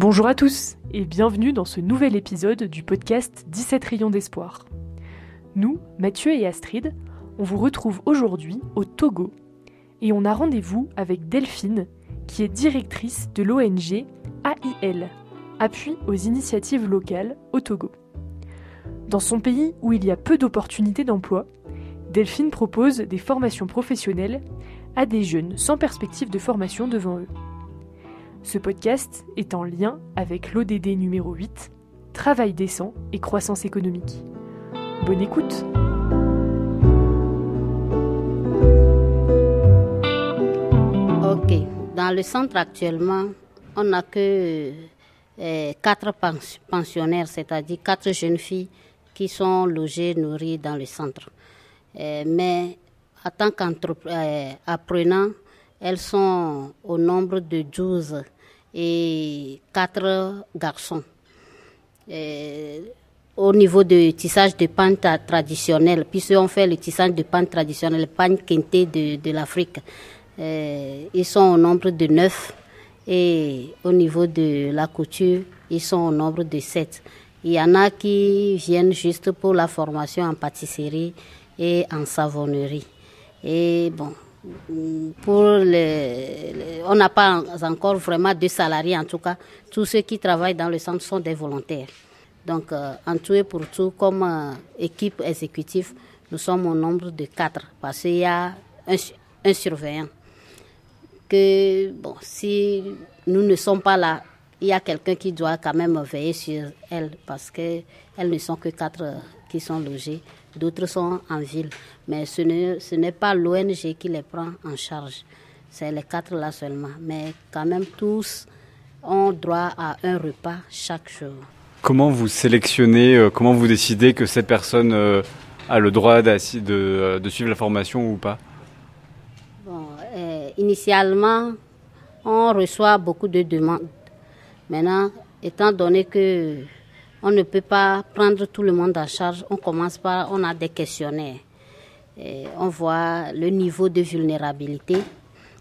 Bonjour à tous et bienvenue dans ce nouvel épisode du podcast 17 rayons d'espoir. Nous, Mathieu et Astrid, on vous retrouve aujourd'hui au Togo et on a rendez-vous avec Delphine qui est directrice de l'ONG AIL, Appui aux initiatives locales au Togo. Dans son pays où il y a peu d'opportunités d'emploi, Delphine propose des formations professionnelles à des jeunes sans perspective de formation devant eux. Ce podcast est en lien avec l'ODD numéro 8, Travail décent et croissance économique. Bonne écoute Ok, dans le centre actuellement, on n'a que euh, quatre pensionnaires, c'est-à-dire quatre jeunes filles qui sont logées, nourries dans le centre. Euh, mais en tant qu'apprenants, euh, elles sont au nombre de 12 et 4 garçons. au niveau du tissage de pain traditionnel, puisqu'on fait le tissage de pain traditionnel, le pain quinté de, de l'Afrique, euh, ils sont au nombre de 9 et au niveau de la couture, ils sont au nombre de 7. Il y en a qui viennent juste pour la formation en pâtisserie et en savonnerie. Et bon, pour les, on n'a pas encore vraiment de salariés en tout cas. Tous ceux qui travaillent dans le centre sont des volontaires. Donc, euh, en tout et pour tout, comme euh, équipe exécutive, nous sommes au nombre de quatre parce qu'il y a un, un, surveillant. Que, bon, si nous ne sommes pas là, il y a quelqu'un qui doit quand même veiller sur elles parce qu'elles ne sont que quatre euh, qui sont logées d'autres sont en ville. Mais ce n'est pas l'ONG qui les prend en charge. C'est les quatre là seulement. Mais quand même, tous ont droit à un repas chaque jour. Comment vous sélectionnez, euh, comment vous décidez que cette personne euh, a le droit de, de, suivre la formation ou pas? Bon, Initialement, on reçoit beaucoup de demandes. Maintenant, étant donné que on ne peut pas prendre tout le monde en charge. On commence par, on a des questionnaires. on voit le niveau de vulnérabilité.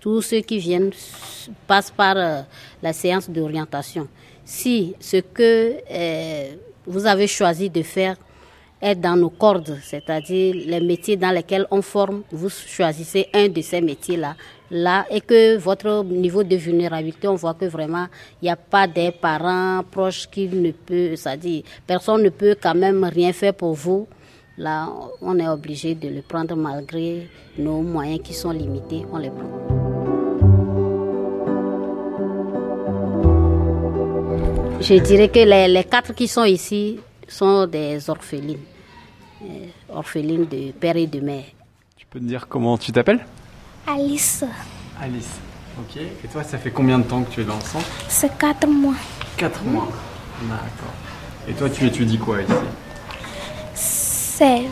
Tous ceux qui viennent passent par euh, la séance d'orientation. Si ce que euh, vous avez choisi de faire est dans nos cordes, c'est-à-dire les métiers dans lesquels on forme, vous choisissez un de ces métiers-là, là, et que votre niveau de vulnérabilité, on voit que vraiment, il n'y a pas des parents proches qui ne peuvent, c'est-à-dire, personne ne peut quand même rien faire pour vous. Là, on est obligé de le prendre malgré nos moyens qui sont limités, on les prend. Je dirais que les, les quatre qui sont ici sont des orphelines. Euh, orpheline de père et de mère. Tu peux me dire comment tu t'appelles? Alice. Alice. Ok. Et toi, ça fait combien de temps que tu es dans le centre C'est 4 mois. 4 mois. D'accord. Et toi, tu étudies quoi ici C'est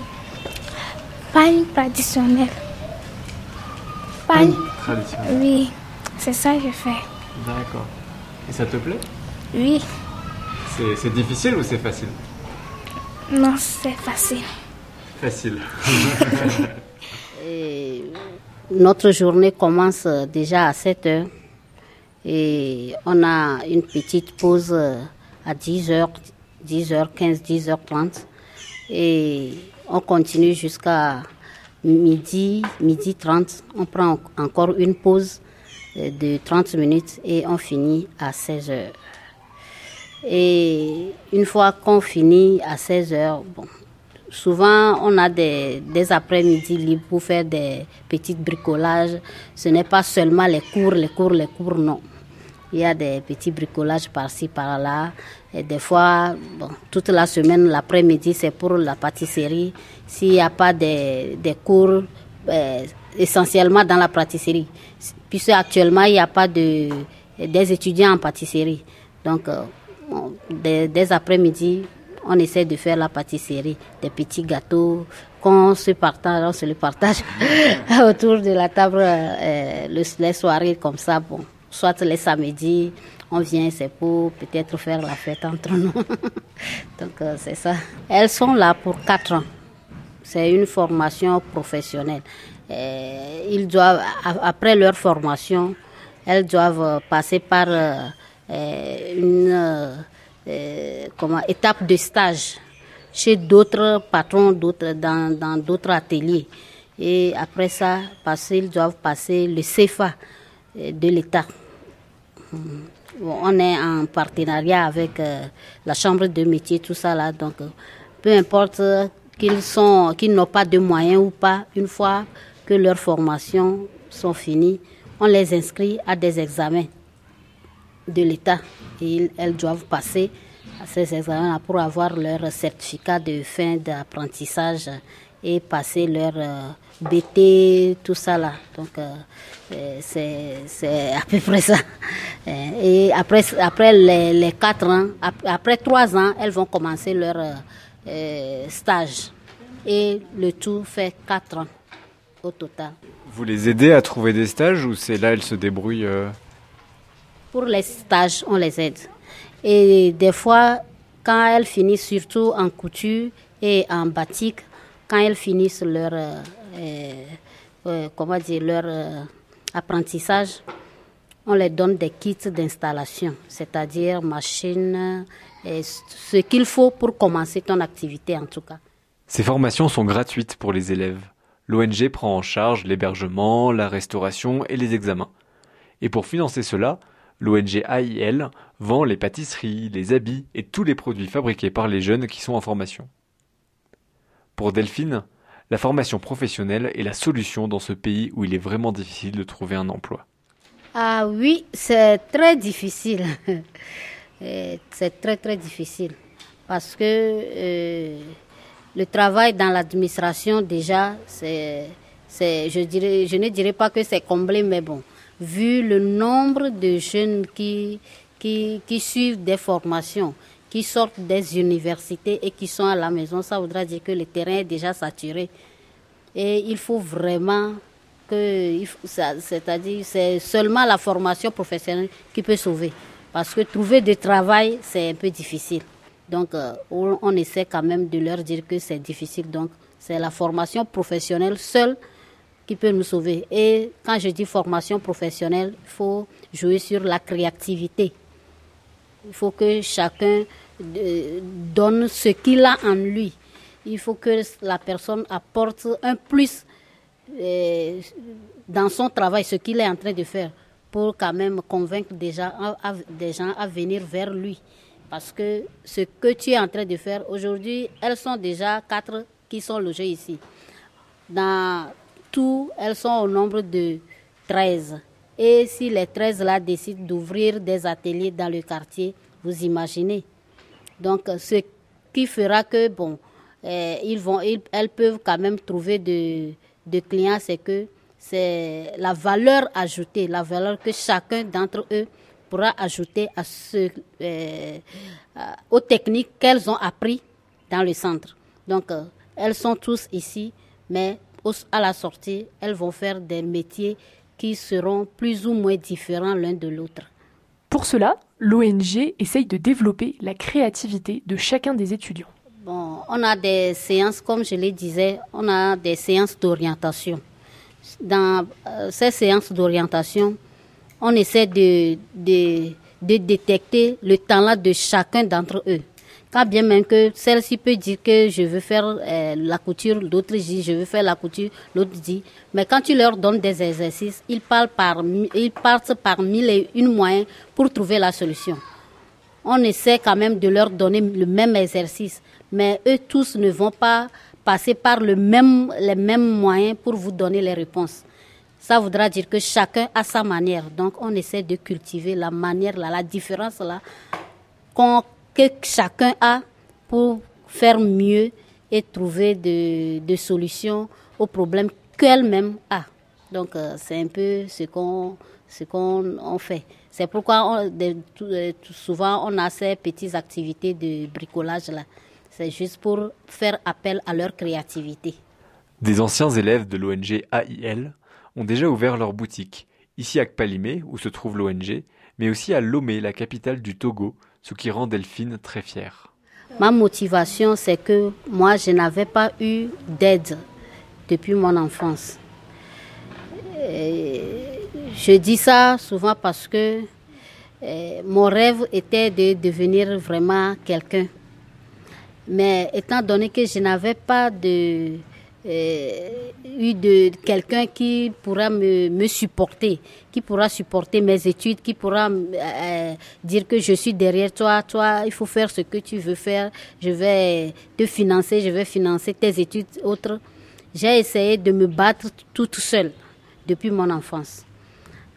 pain traditionnel. Pain traditionnel Oui, c'est ça que je fais. D'accord. Et ça te plaît Oui. C'est difficile ou c'est facile Non, c'est facile facile. notre journée commence déjà à 7 heures. Et on a une petite pause à 10 h 10h15, 10h30 et on continue jusqu'à midi, midi 30. On prend encore une pause de 30 minutes et on finit à 16 h Et une fois qu'on finit à 16 h bon, Souvent, on a des, après-midi libres pour faire des petits bricolages. Ce n'est pas seulement les cours, les cours, les cours, non. Il y a des petits bricolages par-ci, par-là. Et des fois, toute la semaine, l'après-midi, c'est pour la pâtisserie. S'il n'y a pas des, cours, euh, essentiellement dans la pâtisserie. Puisque actuellement, il n'y a pas de, des étudiants en pâtisserie. Donc, euh, des après-midi, on essaie de faire la pâtisserie, des petits gâteaux qu'on se partage, on se le partage autour de la table euh, les soirées comme ça. Bon, soit les samedis, on vient, c'est pour peut-être faire la fête entre nous. Donc euh, c'est ça. Elles sont là pour quatre ans. C'est une formation professionnelle. Euh, ils doivent, après leur formation, elles doivent passer par une comment, étape de stage chez d'autres patrons d'autres, dans d'autres ateliers. Et après ça, passer, ils doivent passer le CFA de l'État. on est en partenariat avec la chambre de métier, tout ça là. Donc, peu importe qu'ils sont, qu'ils n'ont pas de moyens ou pas, une fois que leurs formations sont finies, on les inscrit à des examens de l'État elles doivent passer ces examens pour avoir leur certificat de fin d'apprentissage et passer leur euh, BT, tout ça là. Donc euh, euh, c'est à peu près ça. Et après, après les, les quatre ans, après trois ans, elles vont commencer leur stage. Et le tout fait quatre ans au total. Vous les aidez à trouver des stages ou c'est là elles se débrouillent? Pour les stages, on les aide. Et des fois, quand elles finissent surtout en couture et en batik, quand elles finissent leur, euh, comment dire, leur apprentissage, on les donne des kits d'installation, c'est-à-dire machines, et ce qu'il faut pour commencer ton activité en tout cas. Ces formations sont gratuites pour les élèves. L'ONG prend en charge l'hébergement, la restauration et les examens. Et pour financer cela, l'ONG AIL vend les pâtisseries, les habits et tous les produits fabriqués par les jeunes qui sont en formation. Pour Delphine, la formation professionnelle est la solution dans ce pays où il est vraiment difficile de trouver un emploi. Ah oui, c'est très difficile. c'est très très difficile parce que euh, le travail dans l'administration déjà, je, je ne dirais pas que c'est comblé, mais bon, vu le nombre de jeunes qui, qui, suivent des formations, qui sortent des universités et qui sont à la maison, ça voudra dire que le terrain est déjà saturé. Et il faut vraiment que, c'est-à-dire, c'est seulement la formation professionnelle qui peut sauver. Parce que trouver du travail, c'est un peu difficile. Donc, euh, on, essaie quand même de leur dire que c'est difficile. Donc, c'est la formation professionnelle seule qui peut nous sauver. Et quand je dis formation professionnelle, il faut jouer sur la créativité. Il faut que chacun euh, donne ce qu'il a en lui. Il faut que la personne apporte un plus euh, dans son travail, ce qu'il est en train de faire pour quand même convaincre des gens, à, des gens à venir vers lui. Parce que ce que tu es en train de faire aujourd'hui, elles sont déjà quatre qui sont logées ici. Dans tout, elles sont au nombre de 13. Et si les 13 là décident d'ouvrir des ateliers dans le quartier, vous imaginez. Donc, ce qui fera que, bon, euh, ils vont, elles peuvent quand même trouver de, clients, c'est que c'est la valeur ajoutée, la valeur que chacun d'entre eux pourra ajouter à ce, euh, aux techniques qu'elles ont appris dans le centre. Donc, euh, elles sont tous ici, mais à la sortie, elles vont faire des métiers qui seront plus ou moins différents l'un de l'autre. Pour cela, l'ONG essaye de développer la créativité de chacun des étudiants. Bon, on a des séances, comme je le disais, on a des séances d'orientation dans euh, ces séances d'orientation, on essaie de, de, de, détecter le talent de chacun d'entre eux. Quand bien même que celle-ci peut dire que je veux faire euh, la couture, l'autre dit je veux faire la couture, l'autre dit. Mais quand tu leur donnes des exercices, ils, parlent par, ils partent par mille et une moyens pour trouver la solution. On essaie quand même de leur donner le même exercice, mais eux tous ne vont pas passer par le même, les mêmes moyens pour vous donner les réponses. Ça voudra dire que chacun a sa manière. Donc, on essaie de cultiver la manière, là, la différence là, que chacun a pour faire mieux et trouver des de solutions aux problèmes qu'elle-même a. Donc, euh, c'est un peu ce qu'on ce qu'on fait. C'est pourquoi euh, souvent on a ces petites activités de bricolage là. C'est juste pour faire appel à leur créativité. Des anciens élèves de l'ONG AIL ont déjà ouvert leur boutique, ici à Kpalimé, où se trouve l'ONG, mais aussi à Lomé, la capitale du Togo, ce qui rend Delphine très fière. Ma motivation, c'est que moi, je n'avais pas eu d'aide depuis mon enfance. je dis ça souvent parce que euh, mon rêve était de devenir vraiment quelqu'un. Mais étant donné que je n'avais pas de, eu de quelqu'un qui pourra me, me, supporter, qui pourra supporter mes études, qui pourra euh, dire que je suis derrière toi, toi, il faut faire ce que tu veux faire, je vais te financer, je vais financer tes études autres. J'ai essayé de me battre toute seule depuis mon enfance.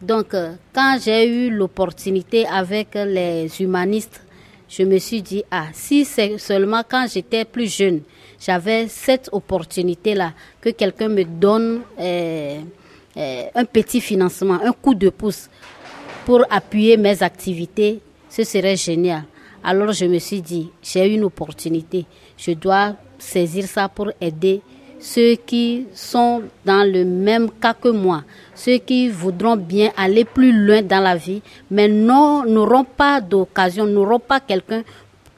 Donc, euh, quand j'ai eu l'opportunité avec les humanistes, je me suis dit, ah, si c'est seulement quand j'étais plus jeune, j'avais cette opportunité-là, que quelqu'un me donne euh, euh, un petit financement, un coup de pouce pour appuyer mes activités, ce serait génial. Alors je me suis dit, j'ai une opportunité, je dois saisir ça pour aider ceux qui sont dans le même cas que moi, ceux qui voudront bien aller plus loin dans la vie, mais n'auront pas d'occasion, n'auront pas quelqu'un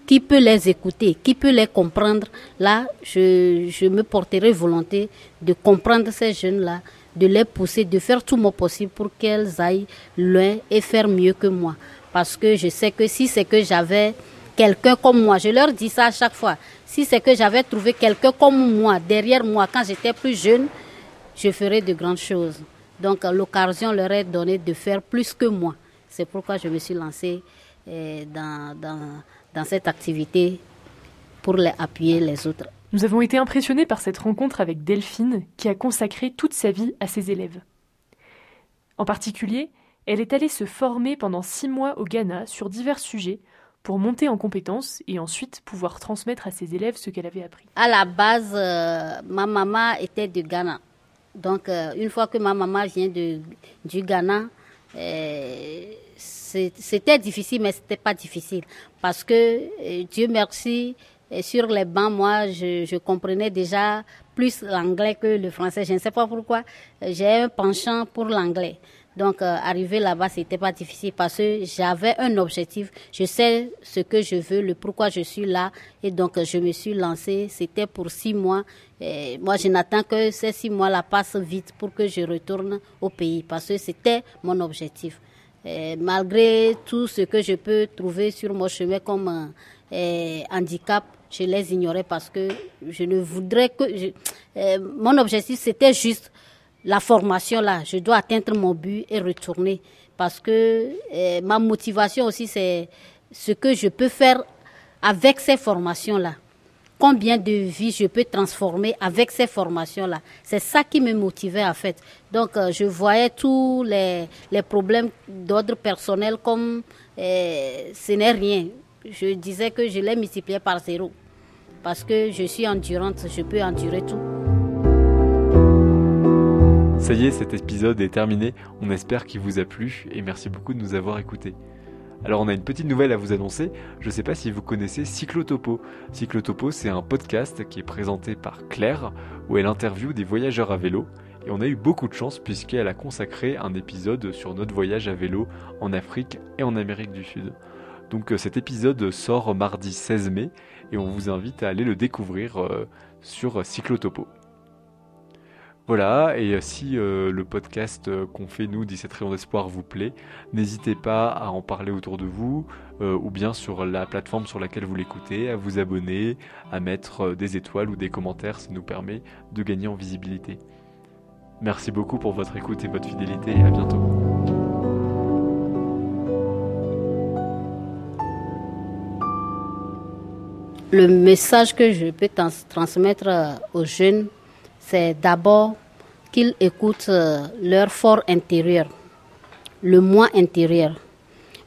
qui peut les écouter, qui peut les comprendre? Là, je, me porterai volonté de comprendre ces jeunes-là, de les pousser, de faire tout mon possible pour qu'elles aillent loin et faire mieux que moi. Parce que je sais que si c'est que j'avais quelqu'un comme moi. Je leur dis ça à chaque fois. Si c'est que j'avais trouvé quelqu'un comme moi, derrière moi, quand j'étais plus jeune, je ferais de grandes choses. Donc l'occasion leur est donnée de faire plus que moi. C'est pourquoi je me suis lancée dans, dans, dans cette activité pour les appuyer les autres. Nous avons été impressionnés par cette rencontre avec Delphine, qui a consacré toute sa vie à ses élèves. En particulier, elle est allée se former pendant six mois au Ghana sur divers sujets pour monter en compétences et ensuite pouvoir transmettre à ses élèves ce qu'elle avait appris. À la base, euh, ma maman était du Ghana. Donc, euh, une fois que ma maman vient de, du Ghana, c'était difficile, mais c'était pas difficile. Parce que, Dieu merci, sur les bancs, moi, je comprenais déjà plus l'anglais que le français. Je ne sais pas pourquoi. J'ai un penchant pour l'anglais. Donc, euh, arriver là-bas, c'était pas difficile parce que j'avais un objectif. Je sais ce que je veux, le pourquoi je suis là. Et donc, je me suis lancée. C'était pour six mois. Et moi, je n'attends que ces six mois-là passent vite pour que je retourne au pays parce que c'était mon objectif. Et malgré tout ce que je peux trouver sur mon chemin comme euh, handicap, je les ignorais parce que je ne voudrais que... Euh, mon objectif, c'était juste la formation là, je dois atteindre mon but et retourner parce que eh, ma motivation aussi c'est ce que je peux faire avec ces formations là. Combien de vies je peux transformer avec ces formations là. C'est ça qui me motivait en fait. Donc euh, je voyais tous les, les problèmes d'ordre personnel comme eh, ce n'est rien. Je disais que je les multipliais par zéro parce que je suis endurante, je peux endurer tout. Ça y est, cet épisode est terminé. On espère qu'il vous a plu et merci beaucoup de nous avoir écoutés. Alors on a une petite nouvelle à vous annoncer. Je ne sais pas si vous connaissez Cyclotopo. Cyclotopo, c'est un podcast qui est présenté par Claire où elle interviewe des voyageurs à vélo. Et on a eu beaucoup de chance puisqu'elle a consacré un épisode sur notre voyage à vélo en Afrique et en Amérique du Sud. Donc euh, cet épisode sort mardi 16 mai et on vous invite à aller le découvrir euh, sur Cyclotopo. Voilà, et euh, si euh, le podcast euh, qu'on fait nous, 17 rayons d'espoir, vous plaît, n'hésitez pas à en parler autour de vous, ou bien sur la plateforme sur laquelle vous l'écoutez, à vous abonner, à mettre des étoiles ou des commentaires, ça nous permet de gagner en visibilité. Merci beaucoup pour votre écoute et votre fidélité, à bientôt. Le message que je peux transmettre aux jeunes, c'est d'abord qu'ils écoutent euh, leur fort intérieur, le moi intérieur.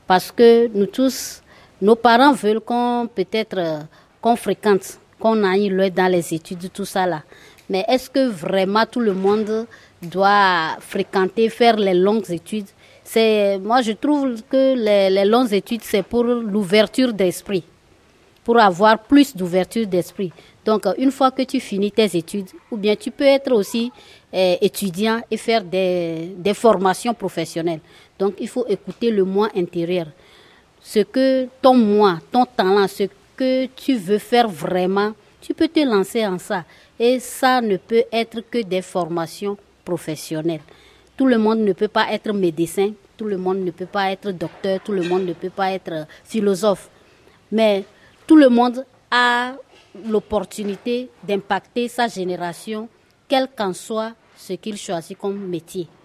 Parce que nous tous, nos parents veulent qu'on peut-être euh, qu'on fréquente, qu'on aille loin dans les études, tout ça là. Mais est-ce que vraiment tout le monde doit fréquenter, faire les longues études? Moi je trouve que les longues études c'est pour l'ouverture d'esprit, pour avoir plus d'ouverture d'esprit. Donc, euh, une fois que tu finis tes études, ou bien tu peux être aussi euh, étudiant et faire des, des, formations professionnelles. Donc, il faut écouter le moi intérieur. Ce que ton moi, ton talent, ce que tu veux faire vraiment, tu peux te lancer en ça. Et ça ne peut être que des formations professionnelles. Tout le monde ne peut pas être médecin, Tout le monde ne peut pas être docteur, tout le monde ne peut pas être philosophe. Mais tout le monde a l'opportunité d'impacter sa génération, quel qu'en soit ce qu'il choisit comme métier.